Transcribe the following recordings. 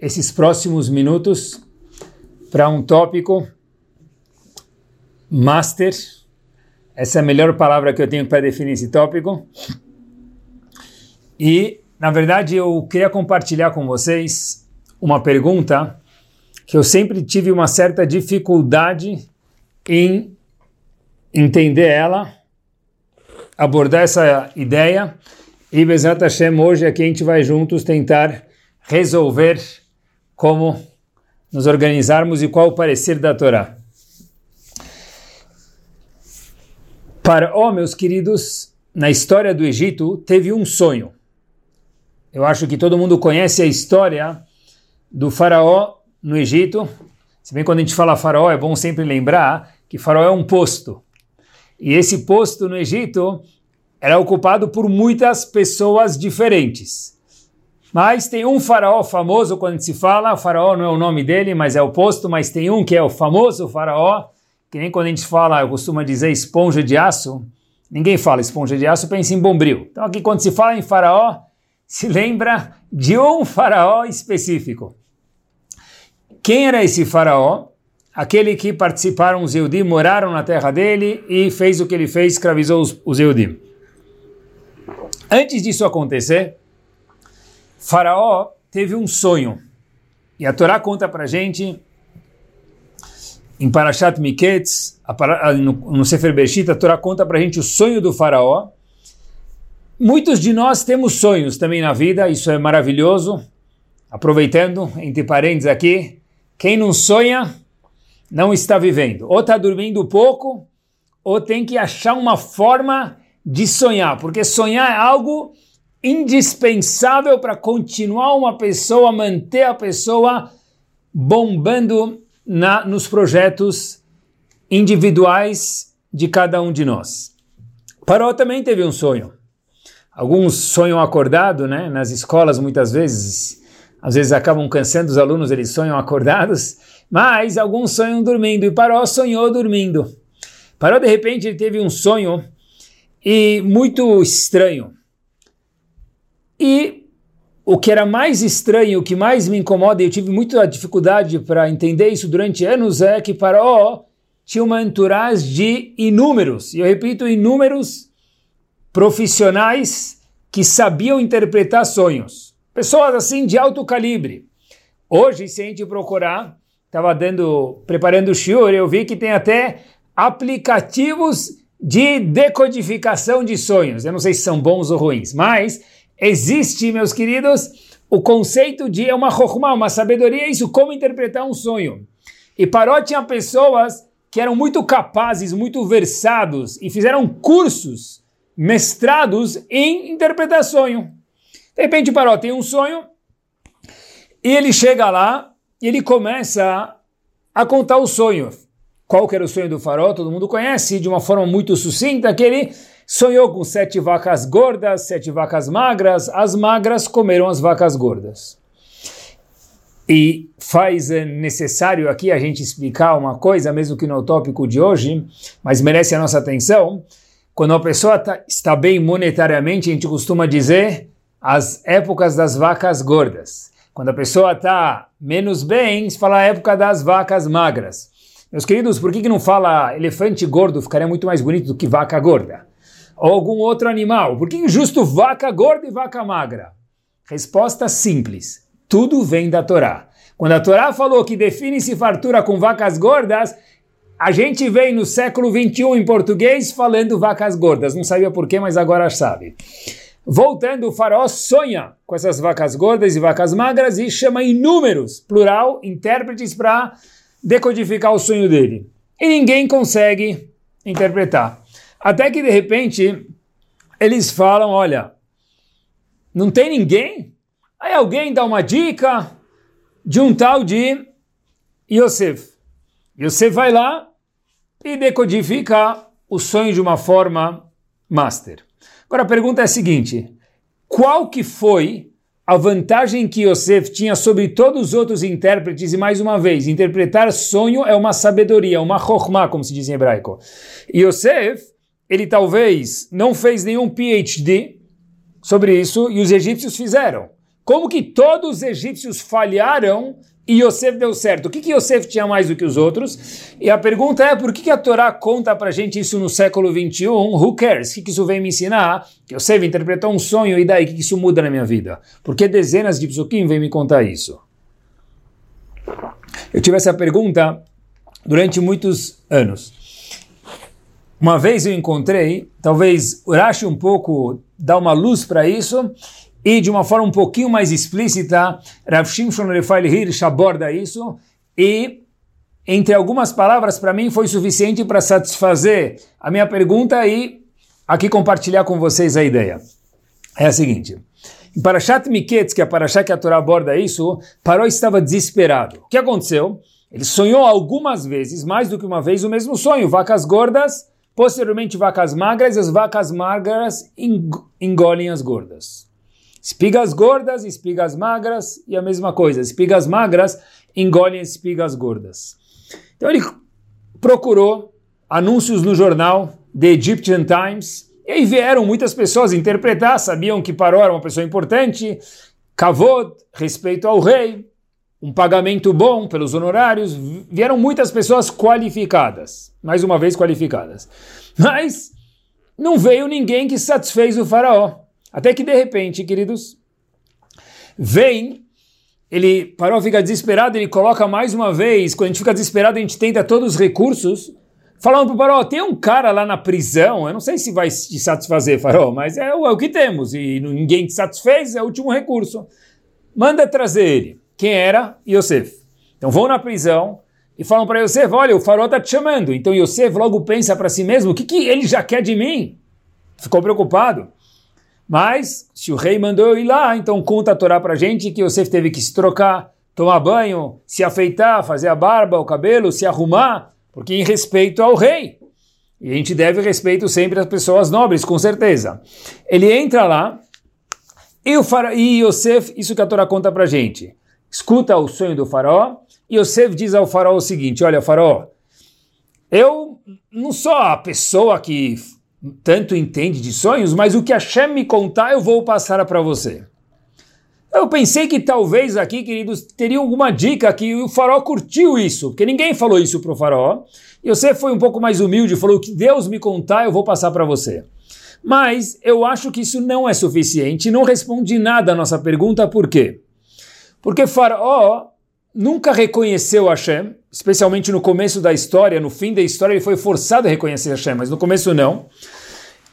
esses próximos minutos para um tópico master. Essa é a melhor palavra que eu tenho para definir esse tópico. E, na verdade, eu queria compartilhar com vocês uma pergunta que eu sempre tive uma certa dificuldade em entender ela, abordar essa ideia. E Bezat Hashem, hoje aqui a gente vai juntos tentar resolver como nos organizarmos e qual o parecer da Torá. Para, oh, meus queridos, na história do Egito teve um sonho. Eu acho que todo mundo conhece a história do faraó no Egito. Se bem quando a gente fala faraó, é bom sempre lembrar que faraó é um posto. E esse posto no Egito era ocupado por muitas pessoas diferentes. Mas tem um faraó famoso quando se fala, o faraó não é o nome dele, mas é o posto, mas tem um que é o famoso faraó, que nem quando a gente fala, eu costumo dizer esponja de aço, ninguém fala esponja de aço, pensa em bombril. Então aqui quando se fala em faraó, se lembra de um faraó específico. Quem era esse faraó? Aquele que participaram os Eudim, moraram na terra dele e fez o que ele fez, escravizou os, os Eudim. Antes disso acontecer, Faraó teve um sonho. E a Torá conta para gente, em Parashat Miketz, no, Sefer Bereshit, a Torá conta para gente o sonho do faraó. Muitos de nós temos sonhos também na vida, isso é maravilhoso. Aproveitando, entre parênteses aqui, quem não sonha, não está vivendo. Ou está dormindo pouco, ou tem que achar uma forma de sonhar, porque sonhar é algo indispensável para continuar uma pessoa, manter a pessoa bombando na, nos projetos individuais de cada um de nós. Paró também teve um sonho. Alguns sonham acordado, né? Nas escolas muitas vezes, às vezes acabam cansando os alunos, eles sonham acordados, mas alguns sonham dormindo e Paró sonhou dormindo. Paró de repente ele teve um sonho e muito estranho. E o que era mais estranho, o que mais me incomoda, e eu tive muita dificuldade para entender isso durante anos, é que Paró tinha uma entourage de inúmeros, e eu repito, inúmeros profissionais que sabiam interpretar sonhos. Pessoas assim de alto calibre. Hoje, se a gente procurar, estava dando, preparando o shiur, eu vi que tem até aplicativos de decodificação de sonhos. Eu não sei se são bons ou ruins, mas existe, meus queridos, o conceito de é uma chokhmah, uma sabedoria, isso como interpretar um sonho. E Paró tinha pessoas que eram muito capazes, muito versados e fizeram cursos, mestrados em interpretar sonho. De repente Paró tem um sonho e ele chega lá e ele começa a contar o sonho. Qual que era o sonho do farol? Todo mundo conhece de uma forma muito sucinta, que ele sonhou com sete vacas gordas, sete vacas magras, as magras comeram as vacas gordas. E faz é necessário aqui a gente explicar uma coisa, mesmo que no tópico de hoje, mas merece a nossa atenção. Quando a pessoa tá, está bem monetariamente, a gente costuma dizer as épocas das vacas gordas. Quando a pessoa está menos bem, se fala a época das vacas magras. Meus queridos, por que, que não fala elefante gordo ficaria muito mais bonito do que vaca gorda? Ou algum outro animal? Por que injusto vaca gorda e vaca magra? Resposta simples: tudo vem da Torá. Quando a Torá falou que define-se fartura com vacas gordas, a gente vem no século 21 em português falando vacas gordas. Não sabia porquê, mas agora sabe. Voltando, o faraó sonha com essas vacas gordas e vacas magras e chama inúmeros, plural, intérpretes para decodificar o sonho dele. E ninguém consegue interpretar. Até que de repente eles falam: olha, não tem ninguém? Aí alguém dá uma dica, de um tal de Yosef. Yosef vai lá e decodifica o sonho de uma forma master. Agora a pergunta é a seguinte: qual que foi a vantagem que Yosef tinha sobre todos os outros intérpretes? E mais uma vez, interpretar sonho é uma sabedoria, uma chokhmah, como se diz em hebraico. Yosef, ele talvez não fez nenhum PhD sobre isso e os egípcios fizeram. Como que todos os egípcios falharam e Yosef deu certo. O que, que Yosef tinha mais do que os outros? E a pergunta é, por que, que a Torá conta pra gente isso no século 21? Who cares? O que, que isso vem me ensinar? Que Yosef interpretou um sonho e daí, o que, que isso muda na minha vida? Por que dezenas de psukim vêm me contar isso? Eu tive essa pergunta durante muitos anos. Uma vez eu encontrei, talvez Urashi um pouco dá uma luz para isso, e de uma forma um pouquinho mais explícita, Rav Shimshon Refael Hirsch aborda isso e, entre algumas palavras, para mim foi suficiente para satisfazer a minha pergunta e aqui compartilhar com vocês a ideia. É a seguinte. Em Parashat Miketz, que é a Parashat que a Torá aborda isso, Paró estava desesperado. O que aconteceu? Ele sonhou algumas vezes, mais do que uma vez, o mesmo sonho. Vacas gordas, posteriormente vacas magras, e as vacas magras engolem as gordas. Espigas gordas, espigas magras e a mesma coisa. Espigas magras engolem espigas gordas. Então ele procurou anúncios no jornal The Egyptian Times e aí vieram muitas pessoas interpretar, sabiam que Paró era uma pessoa importante, kavod, respeito ao rei, um pagamento bom pelos honorários, vieram muitas pessoas qualificadas, mais uma vez qualificadas. Mas não veio ninguém que satisfez o faraó. Até que de repente, queridos, vem, ele parou, fica desesperado, ele coloca mais uma vez, quando a gente fica desesperado, a gente tenta todos os recursos, falando para o Farol, tem um cara lá na prisão, eu não sei se vai te satisfazer, Farol, mas é, é o que temos, e ninguém te satisfez, é o último recurso. Manda trazer ele. Quem era? Yosef. Então vão na prisão e falam para Yosef, olha, o Farol está te chamando. Então Yosef logo pensa para si mesmo, o que, que ele já quer de mim? Ficou preocupado. Mas, se o rei mandou eu ir lá, então conta a Torá para gente que Yosef teve que se trocar, tomar banho, se afeitar, fazer a barba, o cabelo, se arrumar, porque em respeito ao rei. E a gente deve respeito sempre às pessoas nobres, com certeza. Ele entra lá, e, o fara... e Yosef, isso que a Torá conta para gente, escuta o sonho do faraó, e Yosef diz ao faraó o seguinte, olha faraó, eu não sou a pessoa que tanto entende de sonhos, mas o que Hashem me contar eu vou passar para você. Eu pensei que talvez aqui, queridos, teria alguma dica que o faraó curtiu isso, porque ninguém falou isso para o faraó. E você foi um pouco mais humilde, falou que Deus me contar, eu vou passar para você. Mas eu acho que isso não é suficiente, não responde nada à nossa pergunta, por quê? Porque faraó nunca reconheceu Hashem, especialmente no começo da história, no fim da história ele foi forçado a reconhecer Hashem, mas no começo não.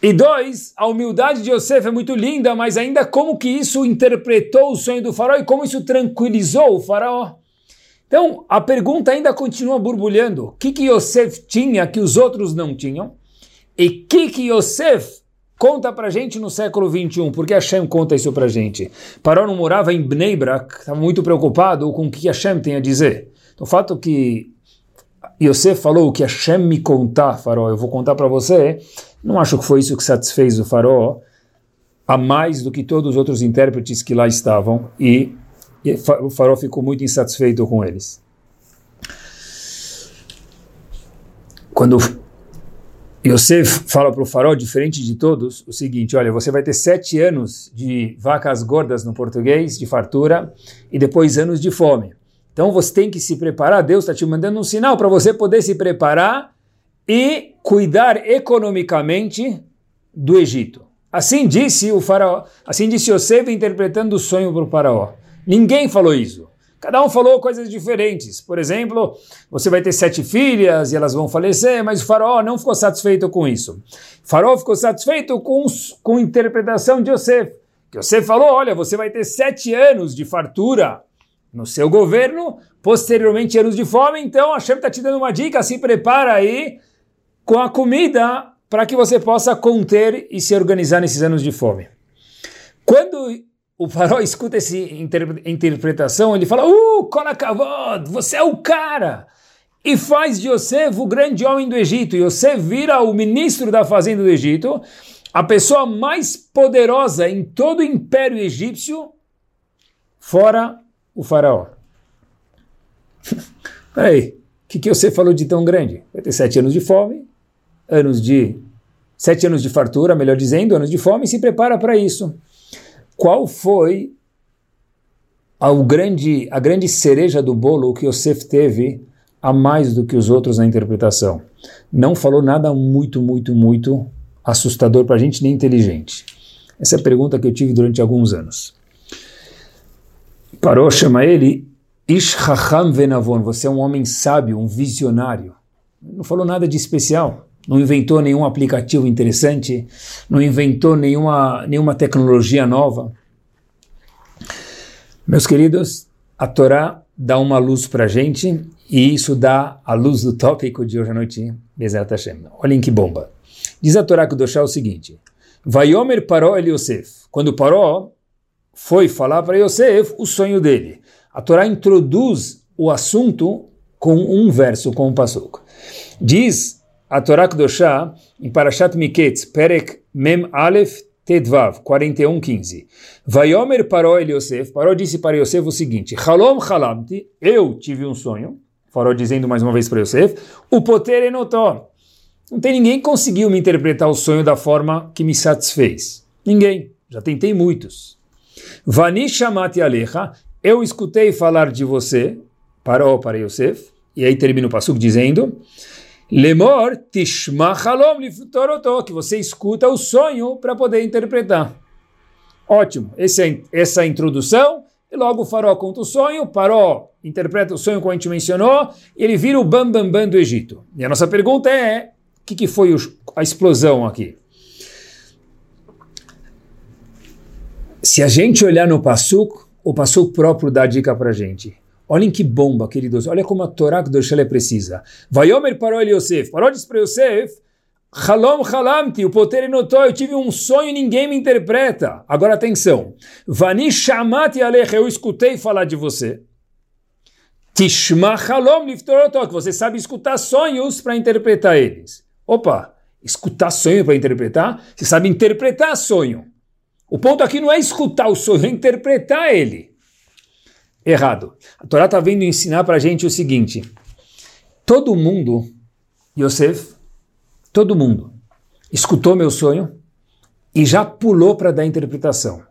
E dois, a humildade de Yosef é muito linda, mas ainda como que isso interpretou o sonho do faraó e como isso tranquilizou o faraó. Então, a pergunta ainda continua borbulhando. O que que Yosef tinha que os outros não tinham? E o que que Yosef conta pra gente no século 21, porque Hashem conta isso pra gente. Paró não morava em Bnei Brak, estava muito preocupado com o que Hashem tem a dizer. Então, o fato que Yosef falou que Hashem me contar, Faró, eu vou contar para você, não acho que foi isso que satisfez o Faró, a mais do que todos os outros intérpretes que lá estavam, e, e o Faró ficou muito insatisfeito com eles. Quando Yosef fala para o farol, diferente de todos, o seguinte: olha, você vai ter sete anos de vacas gordas no português, de fartura, e depois anos de fome. Então você tem que se preparar. Deus está te mandando um sinal para você poder se preparar e cuidar economicamente do Egito. Assim disse o faraó, assim disse Yosef interpretando o sonho para o faraó. Ninguém falou isso. Cada um falou coisas diferentes. Por exemplo, você vai ter sete filhas e elas vão falecer, mas o faraó não ficou satisfeito com isso. O faraó ficou satisfeito com, com a interpretação de Yosef. Que Yosef falou, olha, você vai ter sete anos de fartura no seu governo, posteriormente anos de fome, então a Hashem está te dando uma dica, se prepara aí com a comida para que você possa conter e se organizar nesses anos de fome. O faraó escuta essa inter interpretação, ele fala, uh, Kolakavod, você é o cara! E faz de Yosef o grande homem do Egito. Yosef vira o ministro da fazenda do Egito, a pessoa mais poderosa em todo o império egípcio, fora o faraó. Peraí, o que, que você falou de tão grande? Vai ter sete anos de fome, anos de. sete anos de fartura, melhor dizendo, anos de fome, e se prepara para isso. Qual foi a grande, a grande cereja do bolo que Yosef teve a mais do que os outros na interpretação? Não falou nada muito, muito, muito assustador para a gente, nem inteligente. Essa é a pergunta que eu tive durante alguns anos. Parou, chama ele Ish Venavon, você é um homem sábio, um visionário. Não falou nada de especial não inventou nenhum aplicativo interessante, não inventou nenhuma, nenhuma tecnologia nova. Meus queridos, a Torá dá uma luz para a gente e isso dá a luz do tópico de hoje à noite, Bezerra Hashem. Olhem que bomba. Diz a Torá que Doshá o seguinte, Vaiomer paró el Yosef. Quando Paró foi falar para Yosef o sonho dele. A Torá introduz o assunto com um verso, com um passuco. Diz a Torá Kedoshá, em Parashat Miketz, Perek Mem Aleph Tedvav, 41:15. Vayomer parou el Yosef, parou disse para Yosef o seguinte: Halom halamti, eu tive um sonho. Farol dizendo mais uma vez para Yosef, o poter enotó. Não tem ninguém que conseguiu me interpretar o sonho da forma que me satisfez. Ninguém. Já tentei muitos. Vani chamati alecha, eu escutei falar de você, parou para Yosef, e aí termina o passuco dizendo, Lemor tishma halom que você escuta o sonho para poder interpretar. Ótimo, Esse é, essa é introdução, e logo o farol conta o sonho, Paró interpreta o sonho como a gente mencionou, e ele vira o bam bam bam do Egito. E a nossa pergunta é, o que, que foi o, a explosão aqui? Se a gente olhar no Passuk, o Passuk próprio dá dica para gente. Olhem que bomba, queridos. Olha como a Torá Kedoshá é precisa. Vayomer parou ele Yosef. Parou disse para Yosef, Halom halamti, o poder notou, eu tive um sonho e ninguém me interpreta. Agora atenção. Vani shamati alecha, eu escutei falar de você. Tishma halom liftoroto, que você sabe escutar sonhos para interpretar eles. Opa, escutar sonho para interpretar? Você sabe interpretar sonho. O ponto aqui não é escutar o sonho, é interpretar ele errado. A Torá está vindo ensinar para a gente o seguinte: todo mundo, Yosef, todo mundo, escutou meu sonho e já pulou para dar interpretação,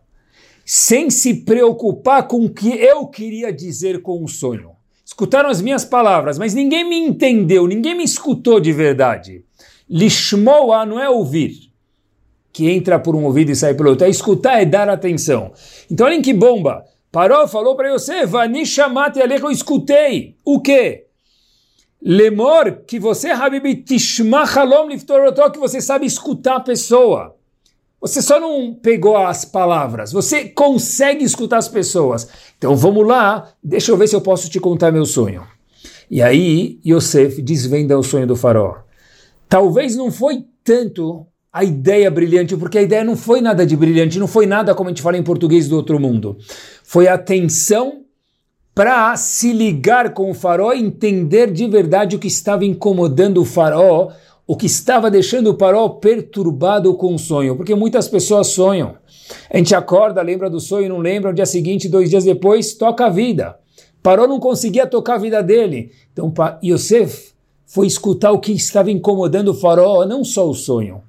sem se preocupar com o que eu queria dizer com o sonho. Escutaram as minhas palavras, mas ninguém me entendeu, ninguém me escutou de verdade. Lishmoa não é ouvir, que entra por um ouvido e sai pelo outro, é escutar, é dar atenção. Então olhem que bomba. Parou, falou para Yosef, Vanishamati Alech, eu escutei. O quê? Lemor, que você, Habib, Tishma Halom Liftorotó, que você sabe escutar a pessoa. Você só não pegou as palavras, você consegue escutar as pessoas. Então vamos lá, deixa eu ver se eu posso te contar meu sonho. E aí Yosef desvenda o sonho do faraó. Talvez não foi tanto a ideia brilhante, porque a ideia não foi nada de brilhante, não foi nada como a gente fala em português do outro mundo. Foi atenção para se ligar com o faraó e entender de verdade o que estava incomodando o faraó, o que estava deixando o faraó perturbado com o sonho, porque muitas pessoas sonham. A gente acorda, lembra do sonho, não lembra, no dia seguinte, dois dias depois, toca a vida. Parou, não conseguia tocar a vida dele. Então, Yosef foi escutar o que estava incomodando o faraó, não só o sonho.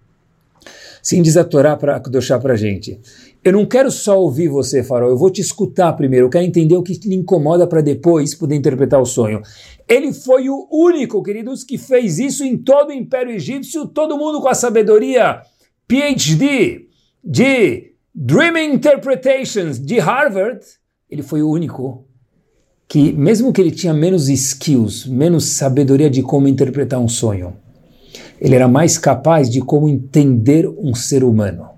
Sim, diz a Torá para deixar para a gente. Eu não quero só ouvir você, Farol, eu vou te escutar primeiro, eu quero entender o que lhe incomoda para depois poder interpretar o sonho. Ele foi o único, queridos, que fez isso em todo o Império Egípcio, todo mundo com a sabedoria PhD de Dreaming Interpretations de Harvard. Ele foi o único que, mesmo que ele tinha menos skills, menos sabedoria de como interpretar um sonho, ele era mais capaz de como entender um ser humano.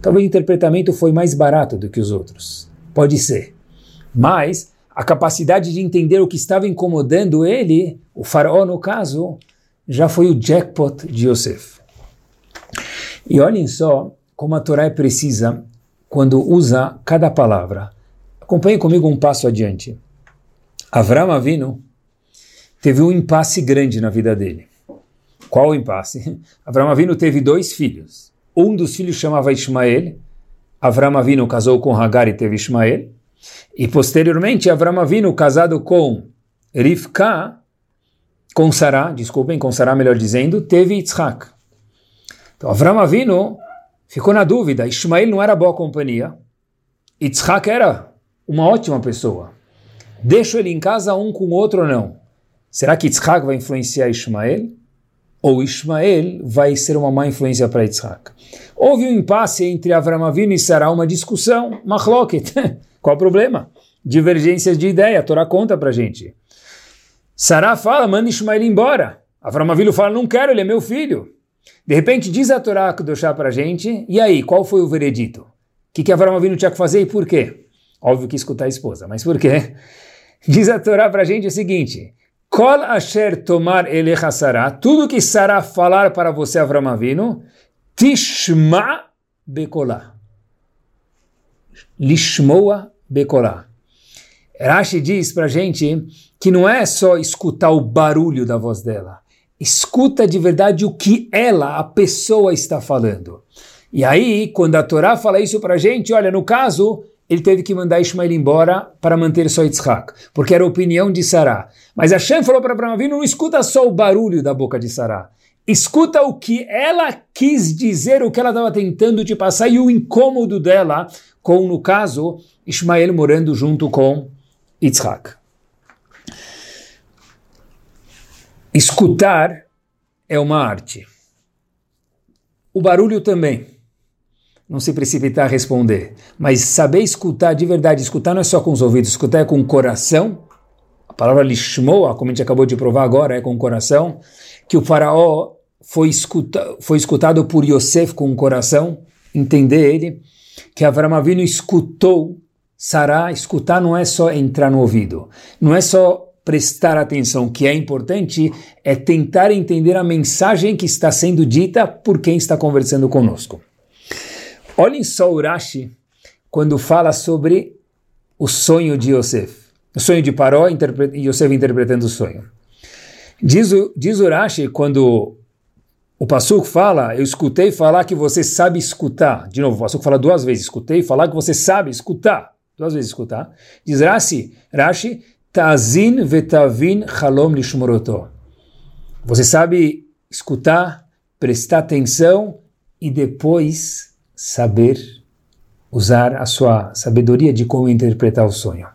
Talvez o interpretamento foi mais barato do que os outros. Pode ser. Mas a capacidade de entender o que estava incomodando ele, o faraó no caso, já foi o jackpot de Yosef. E olhem só como a Torá é precisa quando usa cada palavra. Acompanhe comigo um passo adiante. Avram Avinu teve um impasse grande na vida dele. Qual o impasse? Avram Avinu teve dois filhos. Um dos filhos chamava Ismael. Avram Avinu casou com Hagar e teve Ismael. E posteriormente, Avram Avinu, casado com Rivka, com Sará, desculpem, com Sará melhor dizendo, teve Yitzhak. Então, Avram Avinu ficou na dúvida. Ismael não era boa companhia. Yitzhak era uma ótima pessoa. Deixo ele em casa um com o outro ou não? Será que Yitzhak vai influenciar Ismael? Ou Ismael vai ser uma má influência para Yitzhak? Houve um impasse entre Avram Avinu e Sará, uma discussão, machloket. Qual o problema? Divergências de ideia, a Torá conta para gente. Sará fala, manda Ismael embora. Avram Avinu fala, não quero, ele é meu filho. De repente diz a Torá deixar para gente, e aí, qual foi o veredito? O que, que Avram Avinu tinha que fazer e por quê? Óbvio que escutar a esposa, mas por quê? Diz a Torá para gente o seguinte, Kol asher tomar elecha Sará, tudo que Sará falar para você, Avram Avinu, tishma bekolá. Lishmoa bekolá. Rashi diz para gente que não é só escutar o barulho da voz dela, escuta de verdade o que ela, a pessoa, está falando. E aí, quando a Torá fala isso para gente, olha, no caso, ele teve que mandar Ismael embora para manter só Yitzhak, porque era a opinião de Sará. Mas Hashem falou para Abraão não escuta só o barulho da boca de Sará, escuta o que ela quis dizer, o que ela estava tentando te passar e o incômodo dela com, no caso, Ismael morando junto com Yitzhak. Escutar é uma arte. O barulho também não se precipitar a responder, mas saber escutar de verdade, escutar não é só com os ouvidos, escutar é com o coração. A palavra lishmoa, como a gente acabou de provar agora, é com o coração, que o faraó foi, escuta, foi escutado por Yosef com o coração, entender ele, que Avram Avinu escutou Sará, escutar não é só entrar no ouvido, não é só prestar atenção, que é importante, é tentar entender a mensagem que está sendo dita por quem está conversando conosco. Olhem só o Rashi quando fala sobre o sonho de Yosef. O sonho de Paró e Yosef interpretando o sonho. Diz diz o Rashi quando o Pasuk fala, eu escutei falar que você sabe escutar. De novo, o Pasuk fala duas vezes, escutei falar que você sabe escutar. Duas vezes escutar. Diz Rashi, Rashi, Tazin vetavin halom lishmoroto. Você sabe escutar, prestar atenção e depois saber usar a sua sabedoria de como interpretar o sonho.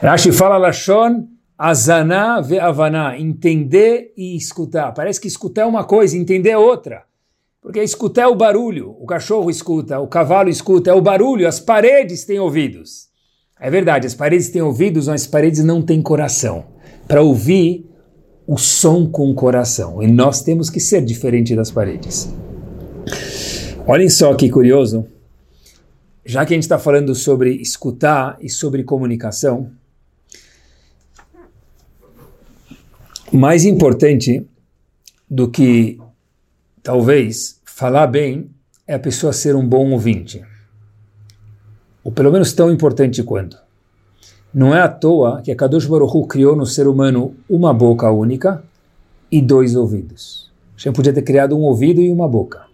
Rashi fala Lashon Azana ve'avana, entender e escutar. Parece que escutar é uma coisa, entender é outra. Porque escutar é o barulho, o cachorro escuta, o cavalo escuta, é o barulho, as paredes têm ouvidos. É verdade, as paredes têm ouvidos, mas as paredes não têm coração. Para ouvir o som com o coração. E nós temos que ser diferente das paredes. Olhem só que curioso. Já que a gente está falando sobre escutar e sobre comunicação, mais importante do que talvez falar bem é a pessoa ser um bom ouvinte. Ou pelo menos tão importante quanto. Não é à toa que a Kadosh Baruch criou no ser humano uma boca única e dois ouvidos. Gente podia ter criado um ouvido e uma boca.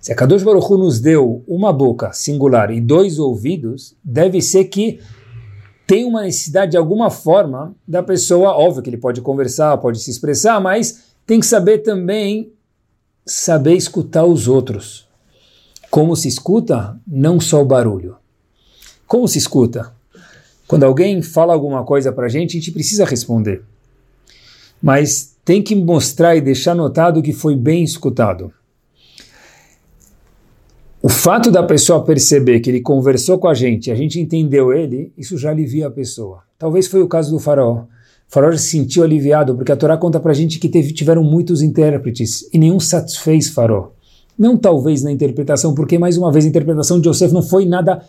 Se a Kadosh Baruch Hu nos deu uma boca singular e dois ouvidos, deve ser que tem uma necessidade de alguma forma da pessoa, óbvio que ele pode conversar, pode se expressar, mas tem que saber também saber escutar os outros. Como se escuta? Não só o barulho. Como se escuta? Quando alguém fala alguma coisa para a gente, a gente precisa responder. Mas tem que mostrar e deixar notado que foi bem escutado. O fato da pessoa perceber que ele conversou com a gente, a gente entendeu ele, isso já alivia a pessoa. Talvez foi o caso do faraó. O faraó se sentiu aliviado, porque a Torá conta pra gente que teve, tiveram muitos intérpretes e nenhum satisfez faraó. Não talvez na interpretação, porque mais uma vez a interpretação de Yosef não foi nada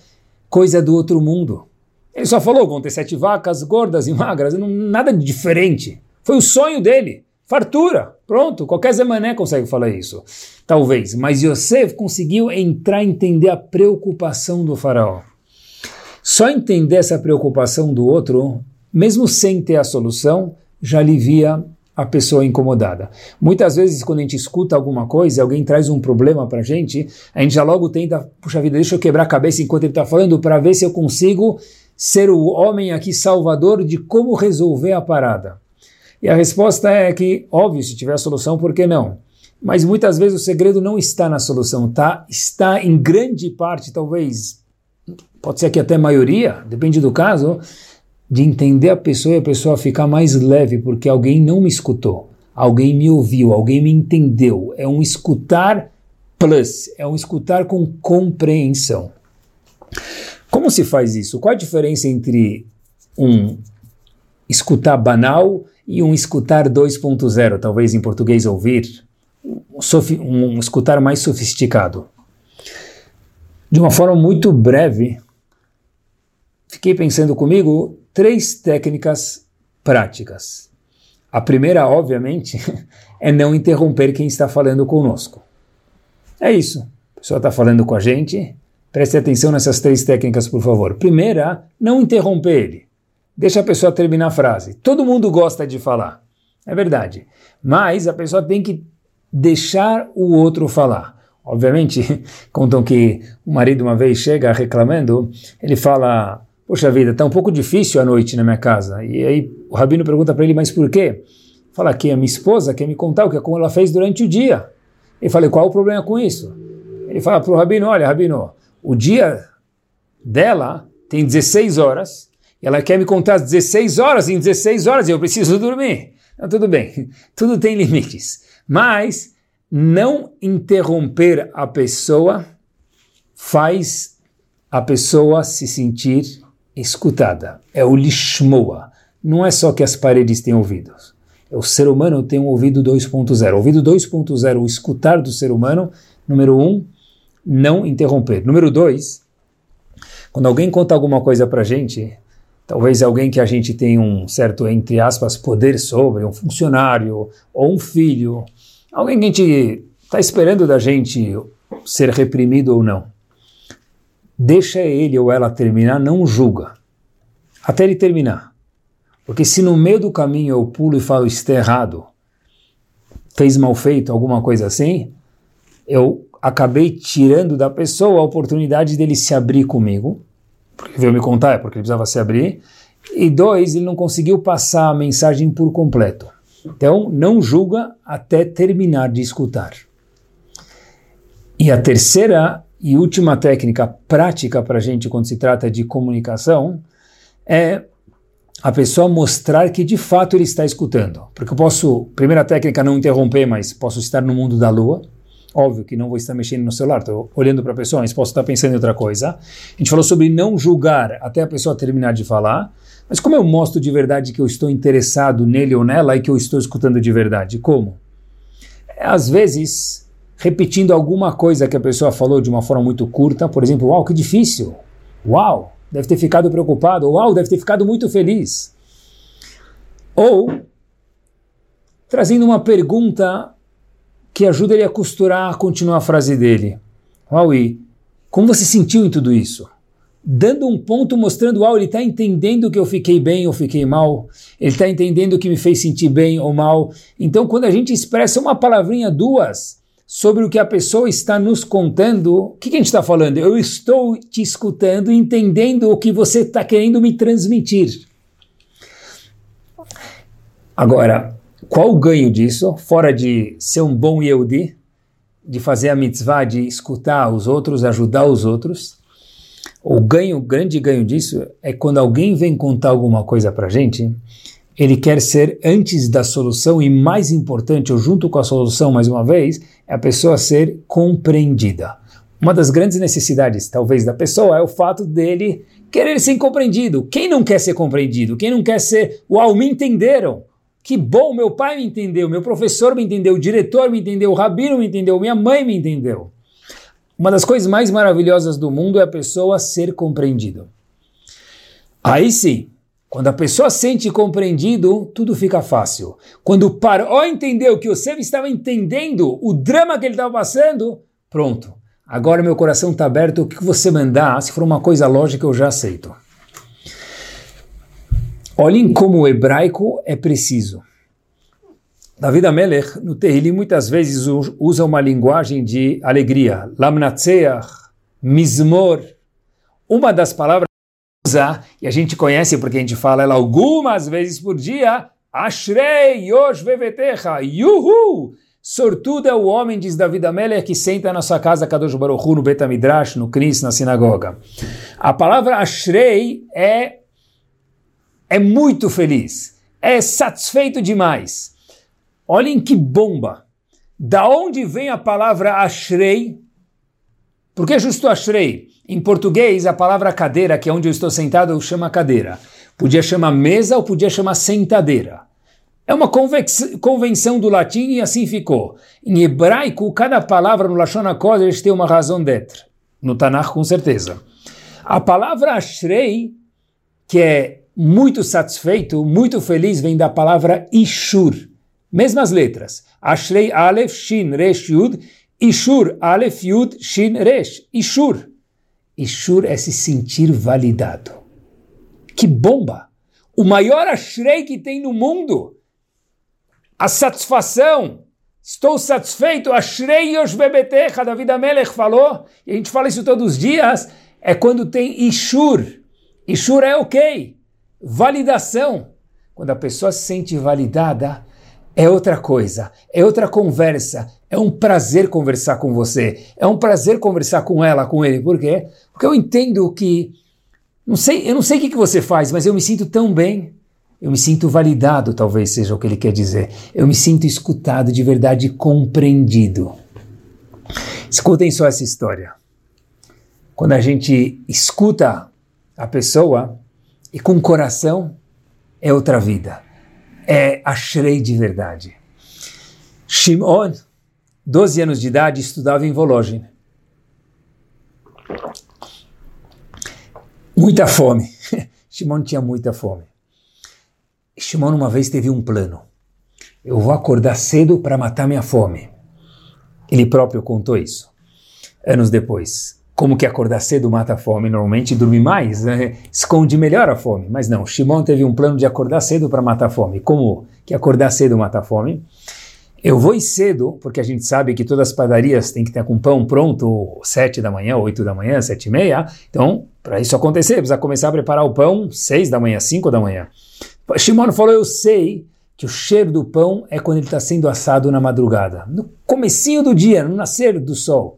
coisa do outro mundo. Ele só falou, vão ter sete vacas gordas e magras, não, nada diferente. Foi o sonho dele. Fartura. Pronto, qualquer Zemané consegue falar isso. Talvez. Mas Yosef conseguiu entrar e entender a preocupação do faraó. Só entender essa preocupação do outro, mesmo sem ter a solução, já alivia a pessoa incomodada. Muitas vezes, quando a gente escuta alguma coisa, alguém traz um problema para a gente, a gente já logo tenta, puxa vida, deixa eu quebrar a cabeça enquanto ele está falando para ver se eu consigo ser o homem aqui salvador de como resolver a parada. E a resposta é que, óbvio, se tiver a solução, por que não? Mas muitas vezes o segredo não está na solução, tá? Está em grande parte, talvez, pode ser que até maioria, depende do caso, de entender a pessoa e a pessoa ficar mais leve, porque alguém não me escutou, alguém me ouviu, alguém me entendeu. É um escutar plus, é um escutar com compreensão. Como se faz isso? Qual a diferença entre um escutar banal e um escutar 2.0, talvez em português ouvir, um, um escutar mais sofisticado? De uma forma muito breve, fiquei pensando comigo três técnicas práticas. A primeira, obviamente, é não interromper quem está falando conosco. É isso. A pessoa está falando com a gente, preste atenção nessas três técnicas, por favor. Primeira, não interromper ele. Deixa a pessoa terminar a frase. Todo mundo gosta de falar. É verdade. Mas a pessoa tem que deixar o outro falar. Obviamente, contam que o marido uma vez chega reclamando, ele fala: Poxa vida, está um pouco difícil a noite na minha casa. E aí o rabino pergunta para ele, mas por quê? Fala que a minha esposa quer me contar o que ela fez durante o dia. Ele fala, qual o problema com isso? Ele fala para o rabino, olha, rabino, o dia dela tem 16 horas, ela quer me contar as 16 horas em 16 horas eu preciso dormir. Então, tudo bem, tudo tem limites. Mas não interromper a pessoa faz a pessoa se sentir escutada, é o lishmoa. Não é só que as paredes têm ouvidos. É o ser humano tem um ouvido 2.0. Ouvido 2.0, o escutar do ser humano, número um, não interromper. Número dois, quando alguém conta alguma coisa para a gente, talvez alguém que a gente tem um certo, entre aspas, poder sobre, um funcionário ou um filho, alguém que a gente está esperando da gente ser reprimido ou não deixa ele ou ela terminar, não julga. Até ele terminar. Porque se no meio do caminho eu pulo e falo isso errado, fez mal feito, alguma coisa assim, eu acabei tirando da pessoa a oportunidade dele se abrir comigo, porque veio me contar, é porque ele precisava se abrir, e dois, ele não conseguiu passar a mensagem por completo. Então, não julga até terminar de escutar. E a terceira e última técnica prática para a gente quando se trata de comunicação é a pessoa mostrar que de fato ele está escutando. Porque eu posso, primeira técnica, não interromper, mas posso estar no mundo da lua. Óbvio que não vou estar mexendo no celular, estou olhando para a pessoa, mas posso estar pensando em outra coisa. A gente falou sobre não julgar até a pessoa terminar de falar. Mas como eu mostro de verdade que eu estou interessado nele ou nela e que eu estou escutando de verdade? Como? Às vezes, repetindo alguma coisa que a pessoa falou de uma forma muito curta, por exemplo, uau, que difícil, uau, deve ter ficado preocupado, uau, deve ter ficado muito feliz. Ou trazendo uma pergunta que ajuda ele a costurar, a continuar a frase dele. Uau, e como você sentiu em tudo isso? Dando um ponto mostrando, uau, ele está entendendo que eu fiquei bem ou fiquei mal, ele está entendendo que me fez sentir bem ou mal. Então, quando a gente expressa uma palavrinha, duas, sobre o que a pessoa está nos contando, o que, que a gente está falando? Eu estou te escutando, entendendo o que você está querendo me transmitir. Agora, qual o ganho disso, fora de ser um bom Yehudi, de fazer a mitzvah, de escutar os outros, ajudar os outros? O ganho, o grande ganho disso é quando alguém vem contar alguma coisa para gente, ele quer ser antes da solução e mais importante, ou junto com a solução mais uma vez, é a pessoa ser compreendida. Uma das grandes necessidades, talvez, da pessoa é o fato dele querer ser compreendido. Quem não quer ser compreendido? Quem não quer ser, uau, me entenderam? Que bom, meu pai me entendeu, meu professor me entendeu, o diretor me entendeu, o rabino me entendeu, minha mãe me entendeu. Uma das coisas mais maravilhosas do mundo é a pessoa ser compreendida. Aí sim, Quando a pessoa sente compreendido, tudo fica fácil. Quando Paró entendeu que o Yosef estava entendendo o drama que ele estava passando, pronto. Agora meu coração está aberto, o que você mandar, se for uma coisa lógica, eu já aceito. Olhem como o hebraico é preciso. David Amelech, no Tehillim, muitas vezes usa uma linguagem de alegria. Lamnatseach, Mizmor. Uma das palavras usa, e a gente conhece porque a gente fala ela algumas vezes por dia, Ashrei Yosh Vevetecha, Yuhu! Sortudo é o homem, diz David Amélia, que senta na sua casa, Kadosh Baruch Hu, no Betamidrash, no Knis, na sinagoga. A palavra Ashrei é, é muito feliz, é satisfeito demais. Olhem que bomba! Da onde vem a palavra Ashrei? Por que justo Ashrei? Em português, a palavra cadeira, que é onde eu estou sentado, chama cadeira. Podia chamar mesa ou podia chamar sentadeira. É uma convenção do latim e assim ficou. Em hebraico, cada palavra no Lashon HaKodesh tem uma razão d'être. No Tanakh, com certeza. A palavra Ashrei, que é muito satisfeito, muito feliz, vem da palavra Ishur. Mesmas letras. Ashrei Aleph, Shin, Resh, Yud. Ishur, Aleph, Yud, Shin, Resh. Ishur. Ishur é se sentir validado. Que bomba! O maior ashrei que tem no mundo. A satisfação. Estou satisfeito. Ashrei Yoshbebetecha, David Amelech falou, e a gente fala isso todos os dias, é quando tem Ishur. Ishur é ok. Validação. Quando a pessoa se sente validada, é outra coisa, é outra conversa, é um prazer conversar com você, é um prazer conversar com ela, com ele. Por quê? Porque eu entendo que, não sei, eu não sei o que, que você faz, mas eu me sinto tão bem. Eu me sinto validado, talvez seja o que ele quer dizer. Eu me sinto escutado, de verdade compreendido. Escutem só essa história. Quando a gente escuta a pessoa e com coração, é outra vida é Ashrei de verdade. Shimon, 12 anos de idade, estudava em Volozhin. Muita fome. Shimon tinha muita fome. Shimon uma vez teve um plano. Eu vou acordar cedo para matar minha fome. Ele próprio contou isso. Anos depois como que acordar cedo mata a fome, normalmente dormir mais, né? esconde melhor a fome. Mas não, Shimon teve um plano de acordar cedo para matar a fome. Como que acordar cedo mata a fome? Eu vou ir cedo, porque a gente sabe que todas as padarias têm que estar com pão pronto sete da manhã, oito da manhã, sete e meia. Então, para isso acontecer, precisa começar a preparar o pão seis da manhã, cinco da manhã. Shimon falou, eu sei que o cheiro do pão é quando ele está sendo assado na madrugada, no comecinho do dia, no nascer do sol.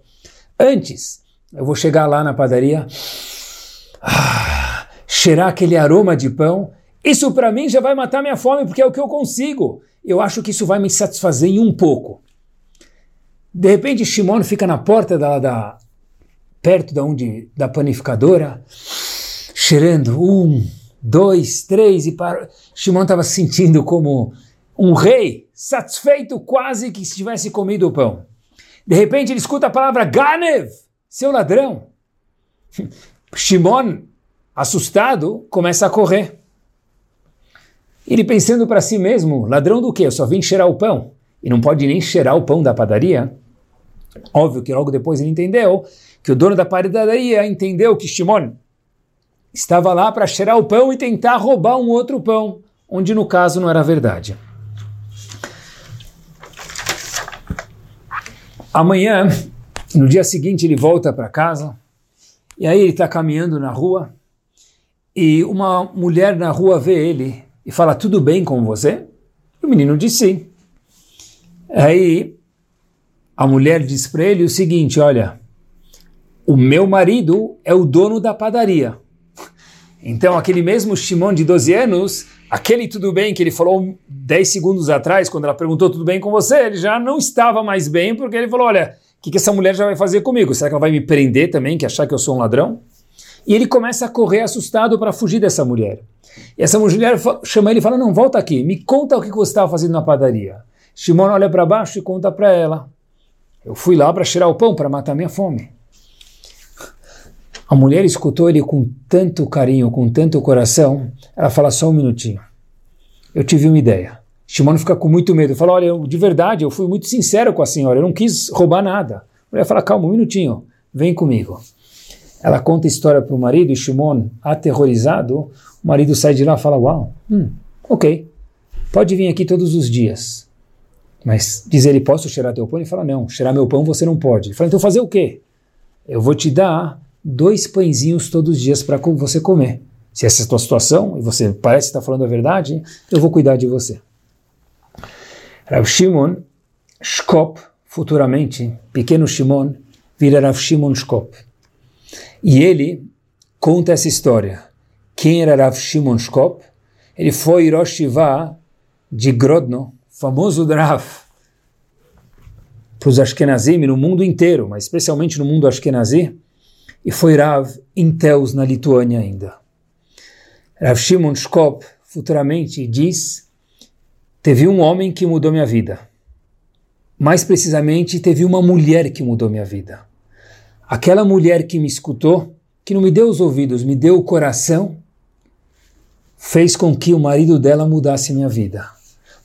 Antes, eu vou chegar lá na padaria, ah, cheirar aquele aroma de pão. Isso para mim já vai matar minha fome, porque é o que eu consigo. Eu acho que isso vai me satisfazer em um pouco. De repente, Shimon fica na porta da, da perto da onde da panificadora, cheirando um, dois, três e para. Shimon estava se sentindo como um rei, satisfeito quase que se tivesse comido o pão. De repente ele escuta a palavra Ganev seu ladrão. Shimon, assustado, começa a correr. Ele pensando para si mesmo, ladrão do quê? Eu só vim cheirar o pão. E não pode nem cheirar o pão da padaria. Óbvio que logo depois ele entendeu que o dono da padaria entendeu que Shimon estava lá para cheirar o pão e tentar roubar um outro pão, onde no caso não era verdade. Amanhã no dia seguinte ele volta para casa e aí ele está caminhando na rua e uma mulher na rua vê ele e fala: Tudo bem com você? E o menino diz sim. Aí a mulher diz para ele o seguinte: Olha, o meu marido é o dono da padaria. Então, aquele mesmo Shimon de 12 anos, aquele tudo bem que ele falou 10 segundos atrás, quando ela perguntou tudo bem com você, ele já não estava mais bem, porque ele falou: Olha, o que, que essa mulher já vai fazer comigo? Será que ela vai me prender também, que achar que eu sou um ladrão? E ele começa a correr assustado para fugir dessa mulher. E essa mulher chama ele e fala: Não, volta aqui, me conta o que você estava fazendo na padaria. Shimon olha para baixo e conta para ela: Eu fui lá para cheirar o pão, para matar minha fome. A mulher escutou ele com tanto carinho, com tanto coração, ela fala só um minutinho. Eu tive uma ideia. Shimon fica com muito medo. Fala, olha, eu, de verdade, eu fui muito sincero com a senhora, eu não quis roubar nada. A mulher fala, calma, um minutinho, vem comigo. Ela conta a história para o marido e Shimon, aterrorizado, o marido sai de lá e fala, uau, hum, ok, pode vir aqui todos os dias. Mas diz ele, posso cheirar teu pão? Ele fala, não, cheirar meu pão você não pode. Ele fala, então fazer o quê? Eu vou te dar dois pãezinhos todos os dias para você comer. Se essa é a tua situação e você parece estar falando a verdade, eu vou cuidar de você. Rav Shimon Shkop, futuramente, pequeno Shimon, vira Rav Shimon Shkop. E ele conta essa história. Quem era Rav Shimon Shkop? Ele foi Rosh de Grodno, famoso Rav, para os Ashkenazim no mundo inteiro, mas especialmente no mundo Ashkenazi, e foi Rav em Teus, na Lituânia ainda. Rav Shimon Shkop, futuramente, diz, teve um homem que mudou minha vida. Mais precisamente, teve uma mulher que mudou minha vida. Aquela mulher que me escutou, que não me deu os ouvidos, me deu o coração, fez com que o marido dela mudasse minha vida.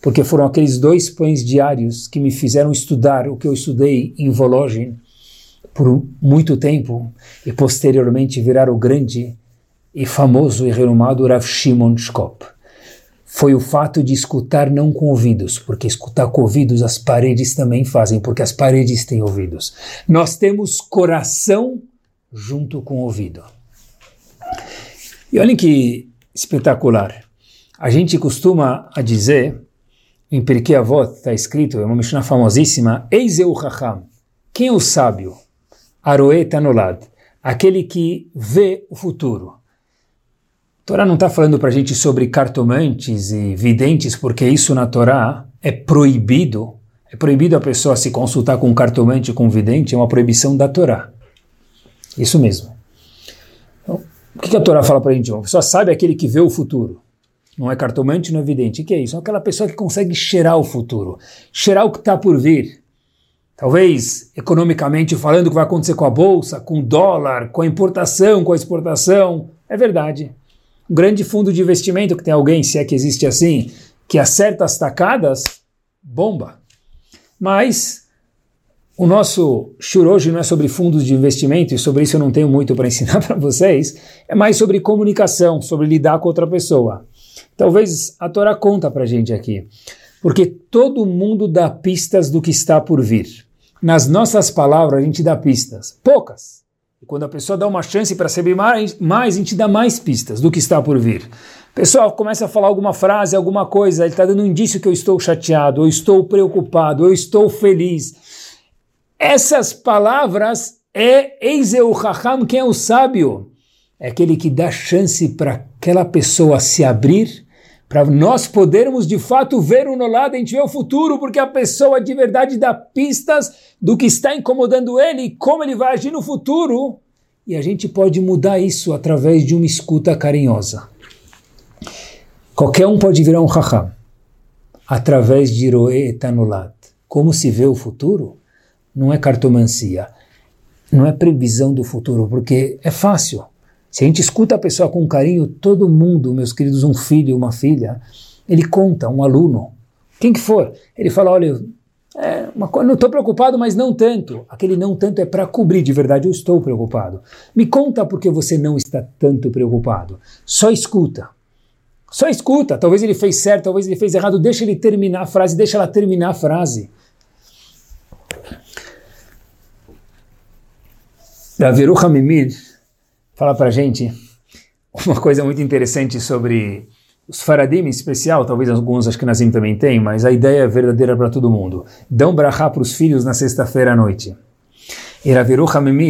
Porque foram aqueles dois pães diários que me fizeram estudar o que eu estudei em Vologin por muito tempo e posteriormente virar o grande e famoso e renomado Rav Shimon Shkop. Foi o fato de escutar não com ouvidos, porque escutar com ouvidos as paredes também fazem, porque as paredes têm ouvidos. Nós temos coração junto com ouvido. E olhem que espetacular. A gente costuma a dizer, em Pirkei Avot está escrito, é uma Mishnah famosíssima, Eis eu Chacham. Quem é o sábio? Aroe Tanolad, aquele que vê o futuro. Torá não está falando para a gente sobre cartomantes e videntes, porque isso na Torá é proibido. É proibido a pessoa se consultar com um cartomante, com um vidente, é uma proibição da Torá. Isso mesmo. Então, o que a Torá fala para a gente? Uma pessoa sabe aquele que vê o futuro. Não é cartomante, não é vidente. O que é isso? É aquela pessoa que consegue cheirar o futuro, cheirar o que está por vir. Talvez economicamente falando, o que vai acontecer com a bolsa, com o dólar, com a importação, com a exportação. É verdade. Um grande fundo de investimento que tem alguém, se é que existe assim, que acerta as tacadas, bomba. Mas o nosso shur hoje não é sobre fundos de investimento, e sobre isso eu não tenho muito para ensinar para vocês, é mais sobre comunicação, sobre lidar com outra pessoa. Talvez a Torá conta para gente aqui, porque todo mundo dá pistas do que está por vir nas nossas palavras a gente dá pistas, poucas. E quando a pessoa dá uma chance para saber mais, mais, a gente dá mais pistas do que está por vir. Pessoal, começa a falar alguma frase, alguma coisa, ele está dando um indício que eu estou chateado, eu estou preocupado, eu estou feliz. Essas palavras é Eiseu Raham, quem é o sábio? É aquele que dá chance para aquela pessoa se abrir para nós podermos de fato ver o Nolad, a gente vê o futuro, porque a pessoa de verdade dá pistas do que está incomodando ele e como ele vai agir no futuro. E a gente pode mudar isso através de uma escuta carinhosa. Qualquer um pode virar um raham através de Roe Etanolad. Como se vê o futuro? Não é cartomancia, não é previsão do futuro, porque é fácil. Se a gente escuta a pessoa com carinho, todo mundo, meus queridos, um filho, uma filha, ele conta, um aluno, quem que for, ele fala, olha, é uma, não estou preocupado, mas não tanto. Aquele não tanto é para cobrir, de verdade eu estou preocupado. Me conta porque você não está tanto preocupado. Só escuta. Só escuta. Talvez ele fez certo, talvez ele fez errado. Deixa ele terminar a frase, deixa ela terminar a frase. Raveru Hamimid fala para gente uma coisa muito interessante sobre os faradim em especial, talvez alguns acho que Nazim também tem, mas a ideia é verdadeira para todo mundo. Dão brachá para os filhos na sexta-feira à noite. E Raviru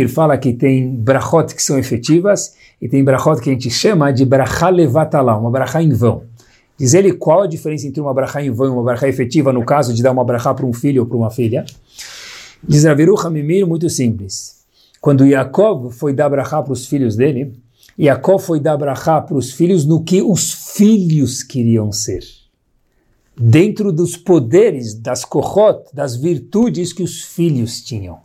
fala que tem brachot que são efetivas e tem brachot que a gente chama de brachá levatalá, uma brachá em vão. Diz ele qual a diferença entre uma brachá em vão e uma brachá efetiva no caso de dar uma brachá para um filho ou para uma filha. Diz Raviru Hamemir muito simples. Quando Yaakov foi dar brachá para os filhos dele, Yaakov foi dar brachá para os filhos no que os filhos queriam ser. Dentro dos poderes, das kohot, das virtudes que os filhos tinham.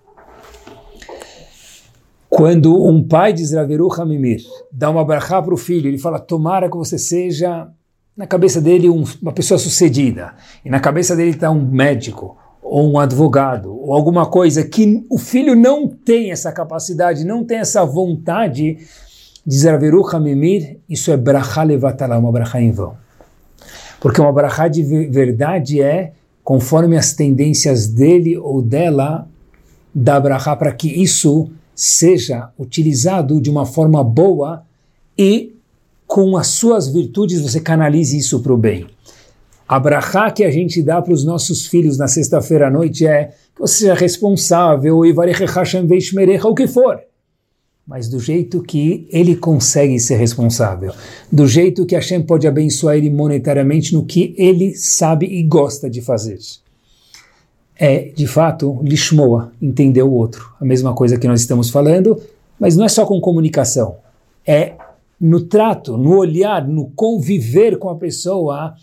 Quando um pai de Zraveru Hamimir dá uma brachá para o filho, ele fala, tomara que você seja, na cabeça dele, um, uma pessoa sucedida, e na cabeça dele está um médico, ou um advogado, ou alguma coisa que o filho não tem essa capacidade, não tem essa vontade de Zraveru Hamimir, isso é brachá levatalá, uma brachá em vão. Porque uma brachá de verdade é conforme as tendências dele ou dela, da brachá para que isso seja utilizado de uma forma boa e com as suas virtudes você canalize isso para o bem. A brachá que a gente dá para os nossos filhos na sexta-feira à noite é que você seja responsável e o que for. Mas do jeito que ele consegue ser responsável, do jeito que Hashem pode abençoar ele monetariamente no que ele sabe e gosta de fazer é, de fato, lishmoa, entender o outro. A mesma coisa que nós estamos falando, mas não é só com comunicação. É no trato, no olhar, no conviver com a pessoa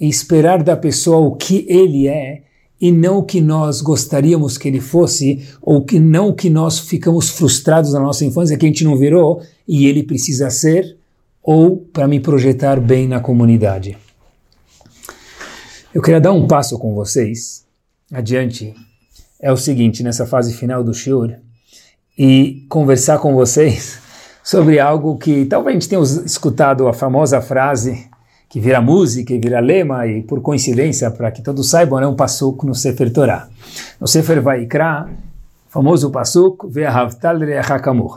e esperar da pessoa o que ele é e não o que nós gostaríamos que ele fosse ou que não o que nós ficamos frustrados na nossa infância que a gente não virou e ele precisa ser ou para me projetar bem na comunidade. Eu queria dar um passo com vocês adiante é o seguinte, nessa fase final do Shur, e conversar com vocês sobre algo que talvez a gente tenha escutado a famosa frase que vira música e vira lema, e por coincidência, para que todos saibam, é um passuco no Sefer Torah. No Sefer Vaikra, famoso passuco, Ve'ahavtal.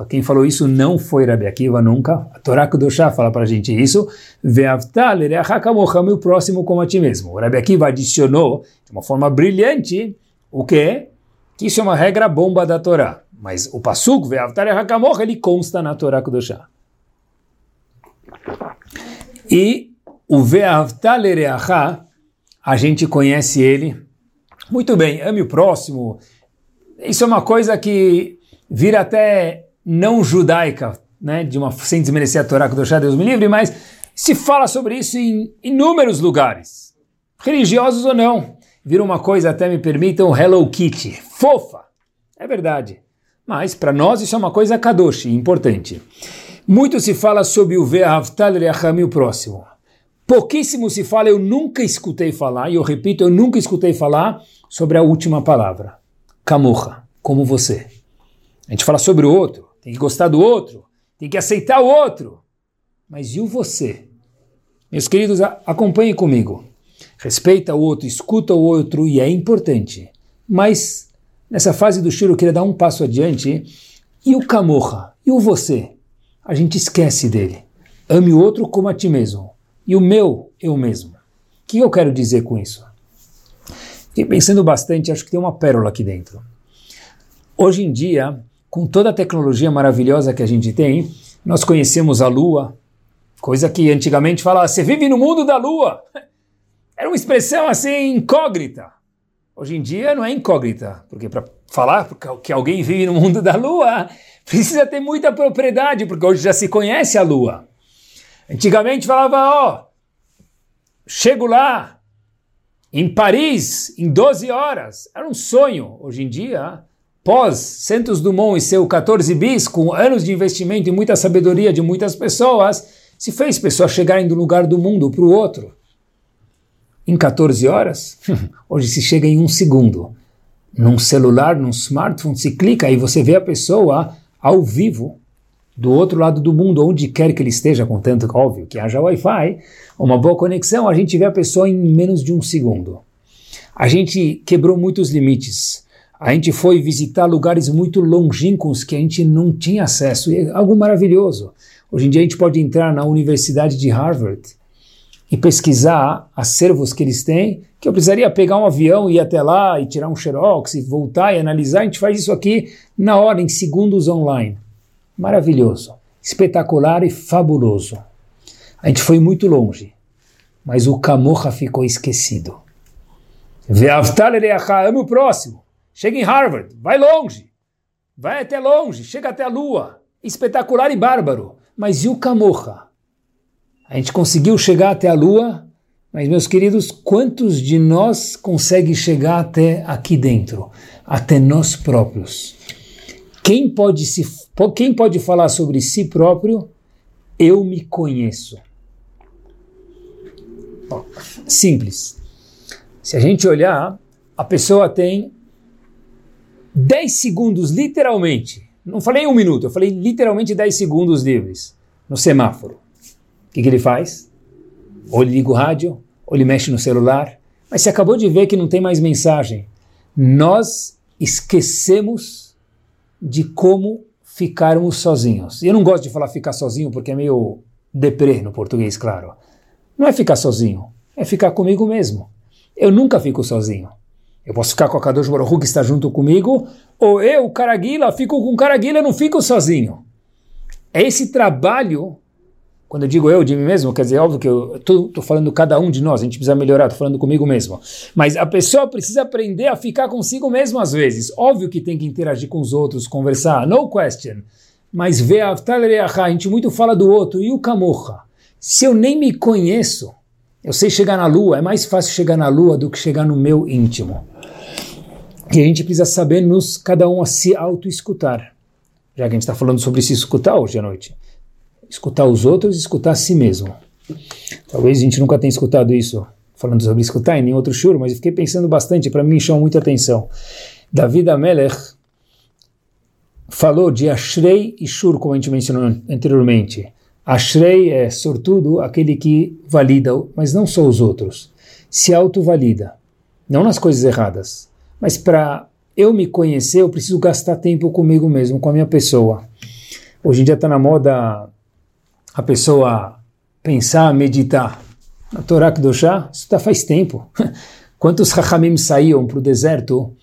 Quem falou isso não foi Rabi Akiva nunca. A Torá Kudoshá fala para a gente isso. Ve'ahavtal meu próximo como a ti mesmo. O Rabi Akiva adicionou, de uma forma brilhante, o que? Que isso é uma regra bomba da Torá. Mas o passuco, Ve'ahavtal ele consta na Torá Kudoshá. E o Ve'ahavtal re'achá, a gente conhece ele muito bem. Ame o próximo, isso é uma coisa que vira até não judaica, né, de uma, sem desmerecer a Torá, que Deus me livre, mas se fala sobre isso em inúmeros lugares, religiosos ou não. Vira uma coisa, até me permitam, Hello Kitty, fofa. É verdade. Mas para nós isso é uma coisa kadosh, importante. Muito se fala sobre o Ve'avtal Reachami, o próximo. Pouquíssimo se fala, eu nunca escutei falar, e eu repito, eu nunca escutei falar sobre a última palavra camurra, como você. A gente fala sobre o outro, tem que gostar do outro, tem que aceitar o outro. Mas e o você? Meus queridos, acompanhem comigo. Respeita o outro, escuta o outro e é importante. Mas nessa fase do Shiro eu queria dar um passo adiante. E o camorra? E o você? A gente esquece dele. Ame o outro como a ti mesmo. E o meu, eu mesmo. O que eu quero dizer com isso? Fiquei pensando bastante, acho que tem uma pérola aqui dentro. Hoje em dia, com toda a tecnologia maravilhosa que a gente tem, nós conhecemos a Lua, coisa que antigamente falava, você vive no mundo da Lua. Era uma expressão assim incógnita. Hoje em dia não é incógnita, porque para falar que alguém vive no mundo da Lua, precisa ter muita propriedade, porque hoje já se conhece a Lua. Antigamente falava, ó, oh, chego lá, em Paris, em 12 horas. Era um sonho. Hoje em dia, pós Santos Dumont e seu 14 bis, com anos de investimento e muita sabedoria de muitas pessoas, se fez pessoas chegarem do lugar do mundo para o outro. Em 14 horas? Hoje se chega em um segundo. Num celular, num smartphone, se clica e você vê a pessoa ao vivo do outro lado do mundo, onde quer que ele esteja, contanto, óbvio, que haja Wi-Fi, uma boa conexão, a gente vê a pessoa em menos de um segundo. A gente quebrou muitos limites. A gente foi visitar lugares muito longínquos que a gente não tinha acesso. E é algo maravilhoso. Hoje em dia a gente pode entrar na Universidade de Harvard e pesquisar acervos que eles têm, que eu precisaria pegar um avião ir até lá e tirar um xerox e voltar e analisar. A gente faz isso aqui na hora, em segundos online maravilhoso, espetacular e fabuloso. A gente foi muito longe, mas o Camorra ficou esquecido. Ame o próximo. Chega em Harvard, vai longe, vai até longe, chega até a lua. Espetacular e bárbaro. Mas e o Camorra? A gente conseguiu chegar até a lua, mas meus queridos, quantos de nós conseguem chegar até aqui dentro? Até nós próprios? Quem pode se quem pode falar sobre si próprio? Eu me conheço. Simples. Se a gente olhar, a pessoa tem 10 segundos, literalmente. Não falei um minuto, eu falei literalmente 10 segundos livres no semáforo. O que, que ele faz? Ou ele liga o rádio, ou ele mexe no celular. Mas você acabou de ver que não tem mais mensagem. Nós esquecemos de como ficarmos sozinhos. E eu não gosto de falar ficar sozinho porque é meio deprê no português, claro. Não é ficar sozinho, é ficar comigo mesmo. Eu nunca fico sozinho. Eu posso ficar com a Kadosh Baruch que está junto comigo, ou eu, Caraguila, fico com Caraguila, não fico sozinho. É esse trabalho quando eu digo eu de mim mesmo, quer dizer, óbvio que eu estou falando cada um de nós, a gente precisa melhorar, estou falando comigo mesmo. Mas a pessoa precisa aprender a ficar consigo mesmo às vezes. Óbvio que tem que interagir com os outros, conversar, no question. Mas a a gente muito fala do outro, e o camorra. Se eu nem me conheço, eu sei chegar na lua, é mais fácil chegar na lua do que chegar no meu íntimo. E a gente precisa saber nos, cada um a se auto-escutar. Já que a gente está falando sobre se escutar hoje à noite escutar os outros e escutar a si mesmo. Talvez a gente nunca tenha escutado isso, falando sobre escutar em nenhum outro shur, mas eu fiquei pensando bastante, para mim chamou muita atenção. David Amelech falou de Ashrei e Shur, como a gente mencionou anteriormente. Ashrei é, sortudo, aquele que valida, mas não só os outros, se autovalida. Não nas coisas erradas, mas para eu me conhecer, eu preciso gastar tempo comigo mesmo, com a minha pessoa. Hoje em dia está na moda a pessoa pensar, meditar. Na Torá Kedoshá, isso está faz tempo. Quantos Rahamim saíam para o deserto,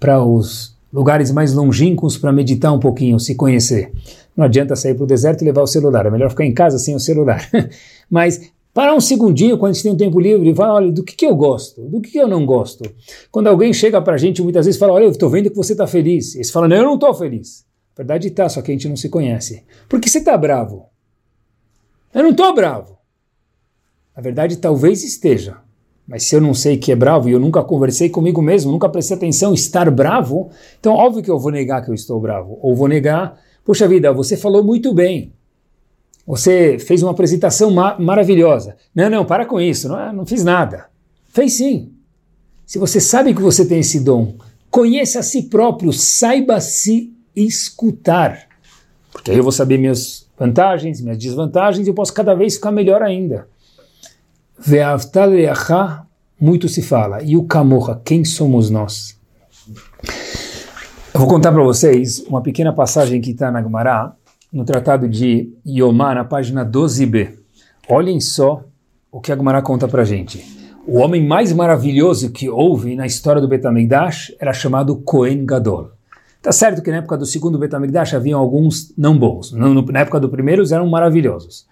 para os lugares mais longínquos, para meditar um pouquinho, se conhecer? Não adianta sair para o deserto e levar o celular, é melhor ficar em casa sem o celular. Mas parar um segundinho quando a gente tem um tempo livre e falar, olha, do que, que eu gosto, do que, que eu não gosto. Quando alguém chega para a gente muitas vezes fala, olha, eu estou vendo que você está feliz. Eles falam, não, eu não estou feliz. Verdade está, só que a gente não se conhece. Por que você está bravo? Eu não estou bravo. Na verdade, talvez esteja. Mas se eu não sei que é bravo e eu nunca conversei comigo mesmo, nunca prestei atenção estar bravo, então óbvio que eu vou negar que eu estou bravo. Ou vou negar, poxa vida, você falou muito bem. Você fez uma apresentação ma maravilhosa. Não, não, para com isso, não, não fiz nada. Fez sim. Se você sabe que você tem esse dom, conheça a si próprio, saiba se escutar. Porque aí eu vou saber meus vantagens, minhas desvantagens, eu posso cada vez ficar melhor ainda. Ve'avtal muito se fala. E o Kamoha, quem somos nós? Eu vou contar para vocês uma pequena passagem que está na Gemara, no tratado de Yomá, na página 12b. Olhem só o que a Gemara conta para gente. O homem mais maravilhoso que houve na história do Betamigdash era chamado Cohen Gadol. Tá certo que na época do segundo Betamigdash haviam alguns não bons. Na época do primeiro eram maravilhosos.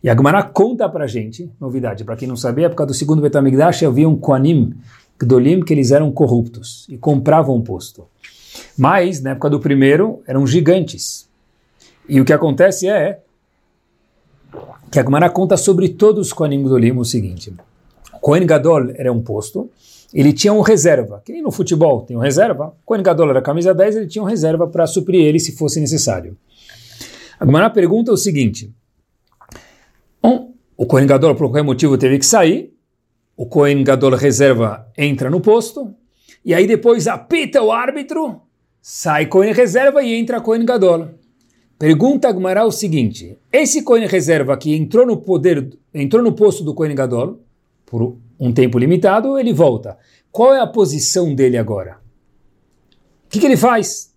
E a Gemara conta pra gente, novidade, para quem não sabia, na época do segundo Betamigdash haviam Koanim, Gdolim, que eles eram corruptos e compravam o posto. Mas, na época do primeiro, eram gigantes. E o que acontece é que a Gemara conta sobre todos os Koanim Gdolim o seguinte. Kohen Gadol era um posto, ele tinha um reserva, que nem no futebol tem um reserva. Quando Gadol era camisa 10, ele tinha um reserva para suprir ele se fosse necessário. A Gemara pergunta o seguinte: um, o Kohen Gadol, por qualquer motivo, teve que sair, o Kohen Gadol reserva entra no posto, e aí depois apita o árbitro, sai Kohen reserva e entra Kohen Gadol. Pergunta a Gemara o seguinte: esse Kohen reserva que entrou no poder, entrou no posto do Kohen Gadol, por um tempo limitado, ele volta. Qual é a posição dele agora? O que, que ele faz?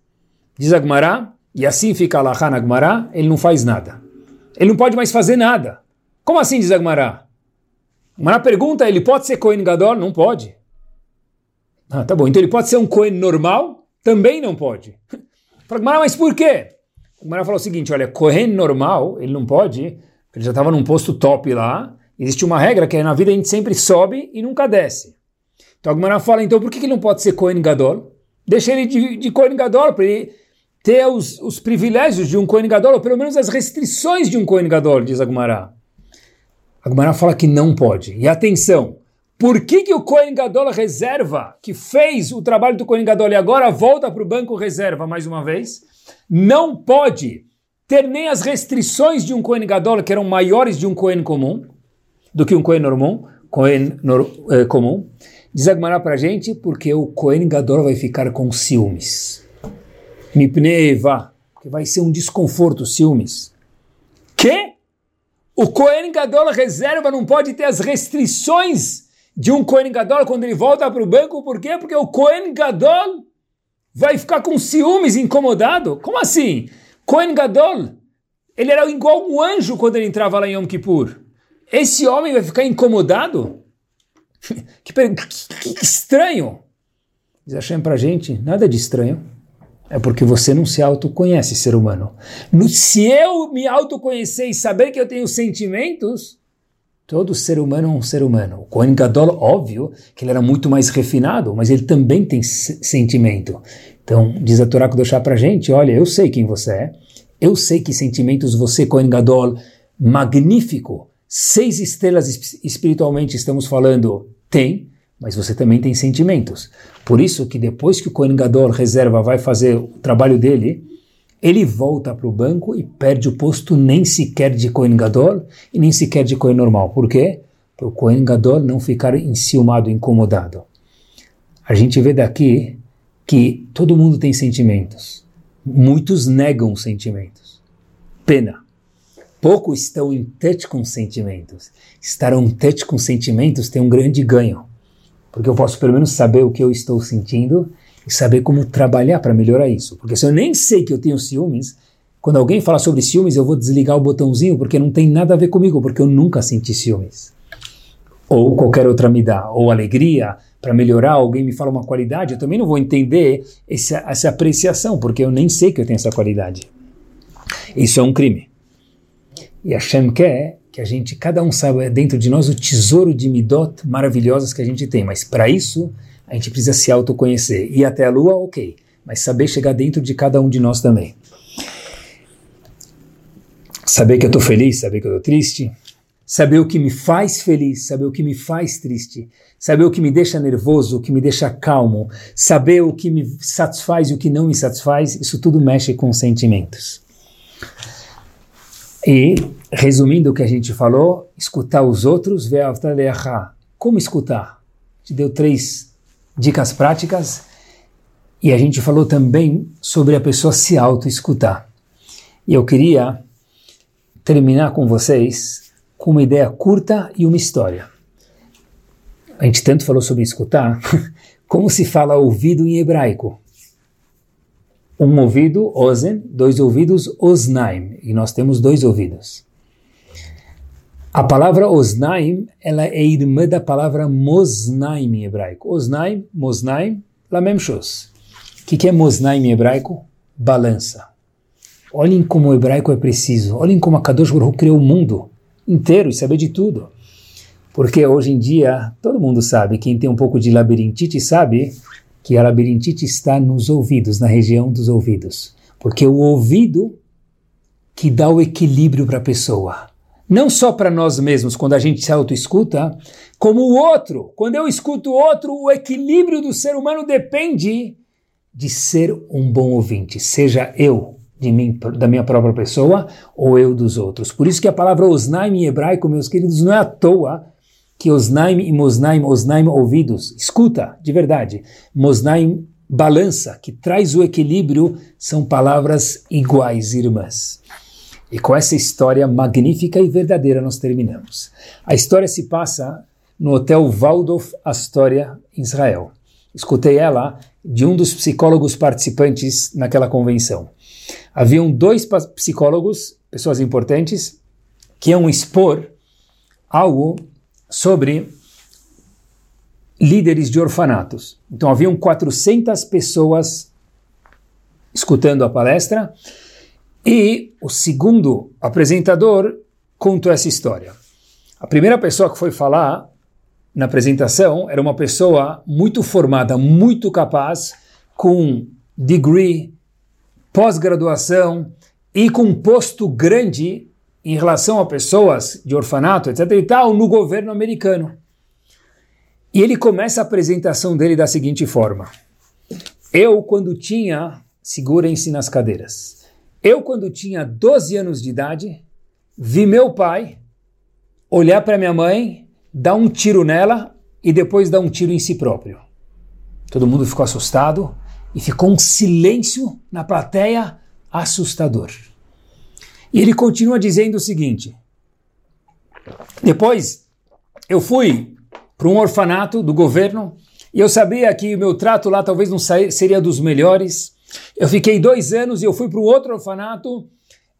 Diz Agmará, e assim fica Allahá na Agmará, ele não faz nada. Ele não pode mais fazer nada. Como assim, diz Agmará? Agmará pergunta, ele pode ser Cohen Gadol? Não pode. Ah, tá bom, então ele pode ser um Cohen normal? Também não pode. Agmará, mas por quê? Agmará falou o seguinte, olha, Cohen normal, ele não pode, ele já estava num posto top lá, Existe uma regra que é na vida a gente sempre sobe e nunca desce. Então a fala, então por que ele não pode ser Kohen Gadol? Deixa ele de, de Kohen Gadol para ele ter os, os, privilégios de um Kohen Gadol, ou pelo menos as restrições de um Kohen Gadol, diz a Gemara. A fala que não pode. E atenção, por que, que o Kohen Gadol reserva, que fez o trabalho do Kohen Gadol e agora volta para o banco reserva mais uma vez? não pode ter nem as restrições de um Kohen Gadol, que eram maiores de um Kohen comum, do que um Kohen normal, Kohen nor, eh, comum. Diz Agmará para a gente, porque o Kohen Gadol vai ficar com ciúmes. Mipneva, que vai ser um desconforto, ciúmes. Que? O Kohen Gadol reserva não pode ter as restrições de um Kohen Gadol quando ele volta para o banco, por quê? Porque o Kohen Gadol vai ficar com ciúmes, incomodado. Como assim? Kohen Gadol, ele era igual um anjo quando ele entrava lá em Yom Kippur. Esse homem vai ficar incomodado? que, que, que estranho! Diz Hashem para gente, nada de estranho. É porque você não se autoconhece, ser humano. No, se eu me autoconhecer e saber que eu tenho sentimentos, todo ser humano é um ser humano. O Kohen Gadol, óbvio, que ele era muito mais refinado, mas ele também tem sentimento. Então, diz a Torá Kudoshá para gente, olha, eu sei quem você é, eu sei que sentimentos você, Kohen Gadol, magnífico, seis estrelas espiritualmente estamos falando, tem, mas você também tem sentimentos. Por isso que depois que o Kohen reserva vai fazer o trabalho dele, ele volta para o banco e perde o posto nem sequer de Kohen e nem sequer de Kohen normal. Por quê? Para o Kohen não ficar enciumado, incomodado. A gente vê daqui que todo mundo tem sentimentos. Muitos negam sentimentos. Pena. Poucos estão em touch com sentimentos. Estar em touch com sentimentos tem um grande ganho. Porque eu posso pelo menos saber o que eu estou sentindo e saber como trabalhar para melhorar isso. Porque se eu nem sei que eu tenho ciúmes, quando alguém fala sobre ciúmes, eu vou desligar o botãozinho porque não tem nada a ver comigo, porque eu nunca senti ciúmes. Ou qualquer outra me dá, ou alegria, para melhorar, alguém me fala uma qualidade, eu também não vou entender essa, essa apreciação, porque eu nem sei que eu tenho essa qualidade. Isso é um crime. E Hashem quer que a gente, cada um saiba dentro de nós o tesouro de midot maravilhosas que a gente tem, mas para isso a gente precisa se autoconhecer. Ir até a lua, ok, mas saber chegar dentro de cada um de nós também. Saber que eu estou feliz, saber que eu estou triste, saber o que me faz feliz, saber o que me faz triste, saber o que me deixa nervoso, o que me deixa calmo, saber o que me satisfaz e o que não me satisfaz, isso tudo mexe com sentimentos. E, resumindo o que a gente falou, escutar os outros, ver a Como escutar? Te deu três dicas práticas e a gente falou também sobre a pessoa se auto-escutar. E eu queria terminar com vocês com uma ideia curta e uma história. A gente tanto falou sobre escutar, como se fala ouvido em hebraico? Um ouvido, ozen, dois ouvidos, osnaim, e nós temos dois ouvidos. A palavra osnaim, ela é irmã da palavra mosnaim em hebraico. Osnaim, mosnaim, la même. O que, que é mosnaim em hebraico? Balança. Olhem como o hebraico é preciso. Olhem como a Kadosh Baruch criou o mundo inteiro e saber de tudo. Porque hoje em dia, todo mundo sabe, quem tem um pouco de labirintite sabe que a labirintite está nos ouvidos, na região dos ouvidos. Porque o ouvido que dá o equilíbrio para a pessoa. Não só para nós mesmos, quando a gente se autoescuta, como o outro. Quando eu escuto o outro, o equilíbrio do ser humano depende de ser um bom ouvinte, seja eu mim, da minha própria pessoa ou eu dos outros. Por isso que a palavra osnaim em hebraico, meus queridos, não é à toa que osnaim e mosnaim, osnaim ouvidos, escuta, de verdade, mosnaim balança, que traz o equilíbrio, são palavras iguais, irmãs. E com essa história magnífica e verdadeira nós terminamos. A história se passa no Hotel Waldorf Astoria, Israel. Escutei ela de um dos psicólogos participantes naquela convenção. Haviam dois psicólogos, pessoas importantes, que iam expor algo sobre líderes de orfanatos. Então haviam 400 pessoas escutando a palestra e o segundo apresentador contou essa história. A primeira pessoa que foi falar na apresentação era uma pessoa muito formada, muito capaz, com degree pós-graduação e com um posto grande em relação a pessoas de orfanato, etc. e tal, no governo americano. E ele começa a apresentação dele da seguinte forma: Eu, quando tinha segurem-se nas cadeiras. Eu, quando tinha 12 anos de idade, vi meu pai olhar para minha mãe, dar um tiro nela e depois dar um tiro em si próprio. Todo mundo ficou assustado e ficou um silêncio na plateia assustador. E ele continua dizendo o seguinte: depois eu fui para um orfanato do governo e eu sabia que o meu trato lá talvez não seria dos melhores. Eu fiquei dois anos e eu fui para um outro orfanato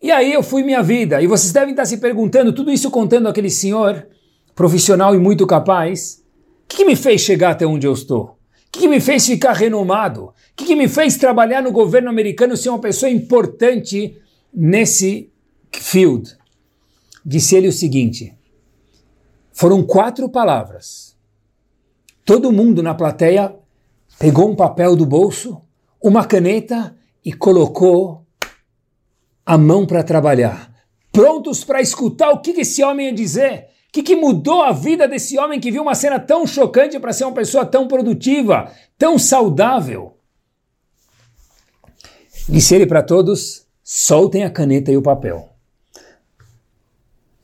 e aí eu fui minha vida. E vocês devem estar se perguntando, tudo isso contando aquele senhor profissional e muito capaz, o que, que, me fez chegar até onde eu estou? O que, que me fez ficar renomado? O que, que me fez trabalhar no governo americano ser uma pessoa importante nesse field? Disse ele o seguinte: foram quatro palavras. Todo mundo na plateia pegou um papel do bolso, uma caneta e colocou a mão para trabalhar, prontos para escutar o que esse homem ia dizer. O que, que mudou a vida desse homem que viu uma cena tão chocante para ser uma pessoa tão produtiva, tão saudável? Disse ele para todos: soltem a caneta e o papel.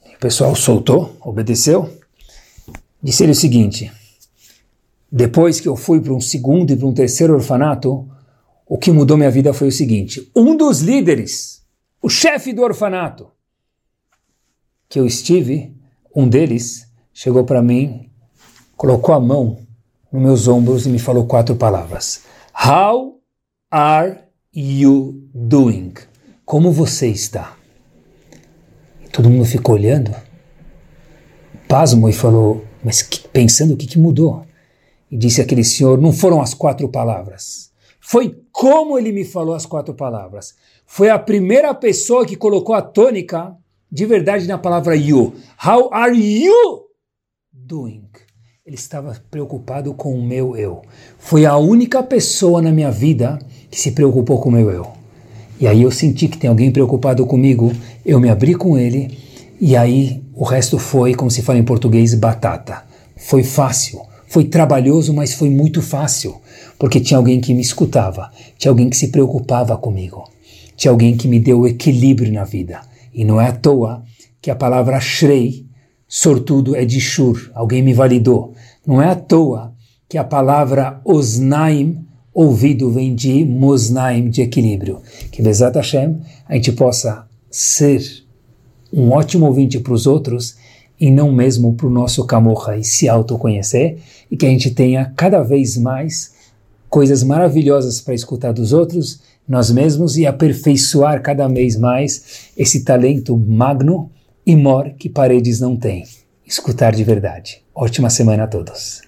O pessoal soltou, obedeceu. Disse ele o seguinte: depois que eu fui para um segundo e para um terceiro orfanato, o que mudou minha vida foi o seguinte: um dos líderes, o chefe do orfanato, que eu estive, um deles chegou para mim, colocou a mão nos meus ombros e me falou quatro palavras: How are you doing? Como você está? Todo mundo ficou olhando, pasmo e falou: Mas que, pensando o que, que mudou? E disse aquele senhor: Não foram as quatro palavras. Foi como ele me falou as quatro palavras. Foi a primeira pessoa que colocou a tônica de verdade na palavra you. How are you doing? Ele estava preocupado com o meu eu. Foi a única pessoa na minha vida que se preocupou com o meu eu. E aí eu senti que tem alguém preocupado comigo, eu me abri com ele, e aí o resto foi, como se fala em português, batata. Foi fácil, foi trabalhoso, mas foi muito fácil, porque tinha alguém que me escutava, tinha alguém que se preocupava comigo, tinha alguém que me deu equilíbrio na vida. E não é à toa que a palavra Shrei, sortudo, é de Shur, alguém me validou. Não é à toa que a palavra Osnaim, ouvido, vem de Mosnaim, de equilíbrio. Que Bezat Hashem, a gente possa ser um ótimo ouvinte para os outros e não mesmo para o nosso camorra e se autoconhecer, e que a gente tenha cada vez mais coisas maravilhosas para escutar dos outros nós mesmos e aperfeiçoar cada vez mais esse talento magno e mor que paredes não têm. Escutar de verdade. Ótima semana a todos.